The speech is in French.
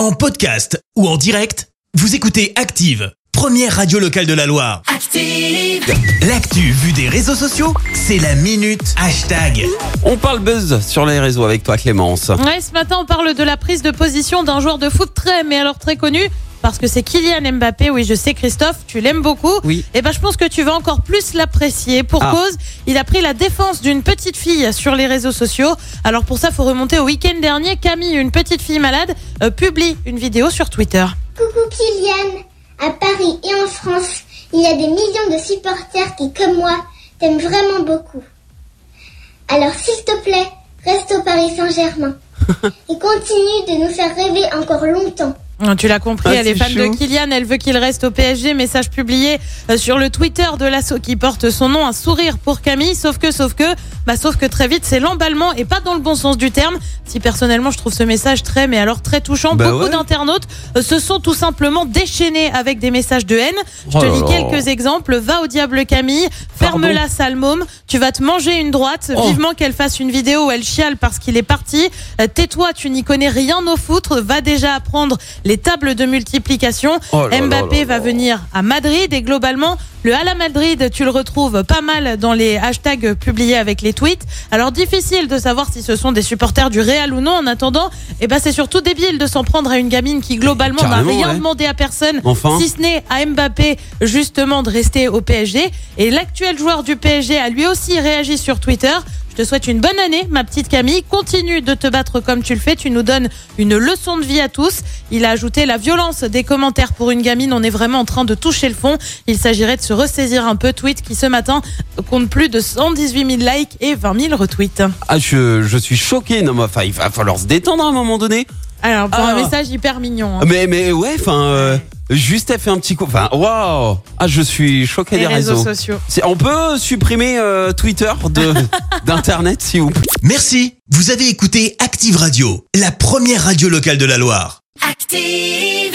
En podcast ou en direct, vous écoutez Active, première radio locale de la Loire. Active. L'actu vue des réseaux sociaux, c'est la minute hashtag. On parle buzz sur les réseaux avec toi Clémence. Ouais, ce matin, on parle de la prise de position d'un joueur de foot très, mais alors très connu. Parce que c'est Kylian Mbappé, oui, je sais Christophe, tu l'aimes beaucoup. Oui. Et ben, je pense que tu vas encore plus l'apprécier. Pour Ah. cause, il a pris la défense d'une petite fille sur les réseaux sociaux. Alors pour ça, faut remonter au week-end dernier. Camille, une petite fille malade, euh, publie une vidéo sur Twitter. Coucou Kylian, à Paris et en France, il y a des millions de supporters qui, comme moi, t'aiment vraiment beaucoup. Alors s'il te plaît, reste au Paris Saint-Germain et continue de nous faire rêver encore longtemps. Oh, Tu l'as compris, Ah, elle est fan de Kylian, elle veut qu'il reste au PSG. Message publié euh, sur le Twitter de l'assaut qui porte son nom, un sourire pour Camille. Sauf que, sauf que, bah, sauf que très vite, c'est l'emballement et pas dans le bon sens du terme. Si personnellement, je trouve ce message très, mais alors très touchant. Bah Beaucoup ouais. d'internautes euh, se sont tout simplement déchaînés avec des messages de haine. Je Oh te lis quelques exemples. Va au diable Camille, ferme Pardon la sale môme, tu vas te manger une droite. Oh. Vivement qu'elle fasse une vidéo où elle chiale parce qu'il est parti. Euh, Tais-toi, tu n'y connais rien au foot. Va déjà apprendre les tables de multiplication. Oh là Mbappé là va venir à Madrid et globalement, le Hala Madrid, tu le retrouves pas mal dans les hashtags publiés avec les tweets. Alors difficile de savoir si ce sont des supporters du Real ou non. En attendant, eh ben c'est surtout débile de s'en prendre à une gamine qui globalement n'a rien ouais. demandé à personne, Enfin. si ce n'est à Mbappé justement de rester au PSG. Et l'actuel joueur du PSG a lui aussi réagi sur Twitter. Je te souhaite une bonne année, ma petite Camille. Continue de te battre comme tu le fais. Tu nous donnes une leçon de vie à tous. Il a ajouté la violence des commentaires pour une gamine. On est vraiment en train de toucher le fond. Il s'agirait de se ressaisir un peu. Tweet qui ce matin compte plus de 118 000 likes et 20 000 retweets. Ah je, je suis choqué. Non mais enfin il va falloir se détendre à un moment donné. Alors pour Ah. un message hyper mignon. hein. Mais mais ouais enfin euh, juste elle fait un petit coup. Enfin waouh. Ah je suis choqué Les des réseaux réseaux. sociaux. C'est- On peut supprimer euh, Twitter de d'internet s'il vous plaît? Merci, vous avez écouté Active Radio, la première radio locale de la Loire. Active.